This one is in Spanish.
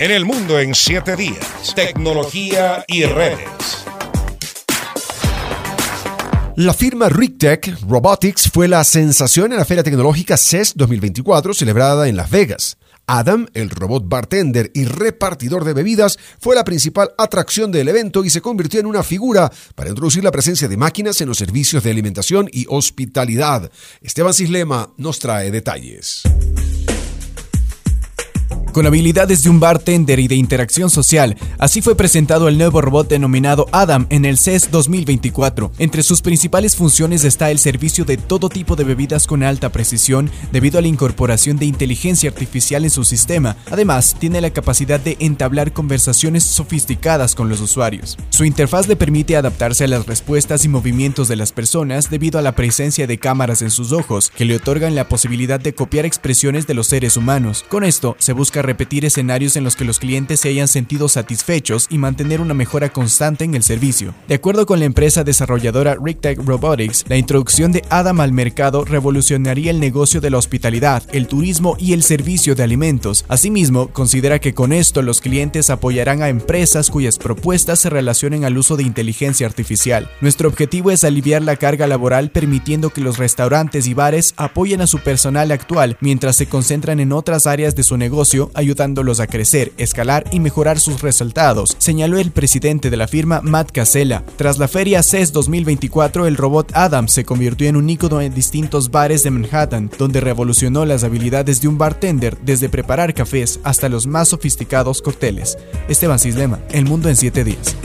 En el mundo en 7 días. Tecnología y redes. La firma RigTech Robotics fue la sensación en la Feria Tecnológica CES 2024 celebrada en Las Vegas. Adam, el robot bartender y repartidor de bebidas, fue la principal atracción del evento y se convirtió en una figura para introducir la presencia de máquinas en los servicios de alimentación y hospitalidad. Esteban Cislema nos trae detalles. Con habilidades de un bartender y de interacción social, así fue presentado el nuevo robot denominado Adam en el CES 2024. Entre sus principales funciones está el servicio de todo tipo de bebidas con alta precisión debido a la incorporación de inteligencia artificial en su sistema. Además, tiene la capacidad de entablar conversaciones sofisticadas con los usuarios. Su interfaz le permite adaptarse a las respuestas y movimientos de las personas debido a la presencia de cámaras en sus ojos que le otorgan la posibilidad de copiar expresiones de los seres humanos. Con esto, se busca repetir escenarios en los que los clientes se hayan sentido satisfechos y mantener una mejora constante en el servicio. De acuerdo con la empresa desarrolladora RigTech Robotics, la introducción de Adam al mercado revolucionaría el negocio de la hospitalidad, el turismo y el servicio de alimentos. Asimismo, considera que con esto los clientes apoyarán a empresas cuyas propuestas se relacionen al uso de inteligencia artificial. Nuestro objetivo es aliviar la carga laboral permitiendo que los restaurantes y bares apoyen a su personal actual mientras se concentran en otras áreas de su negocio ayudándolos a crecer, escalar y mejorar sus resultados, señaló el presidente de la firma Matt Casella. Tras la feria CES 2024, el robot Adam se convirtió en un ícono en distintos bares de Manhattan, donde revolucionó las habilidades de un bartender desde preparar cafés hasta los más sofisticados cócteles. Esteban Cislema, El Mundo en 7 días.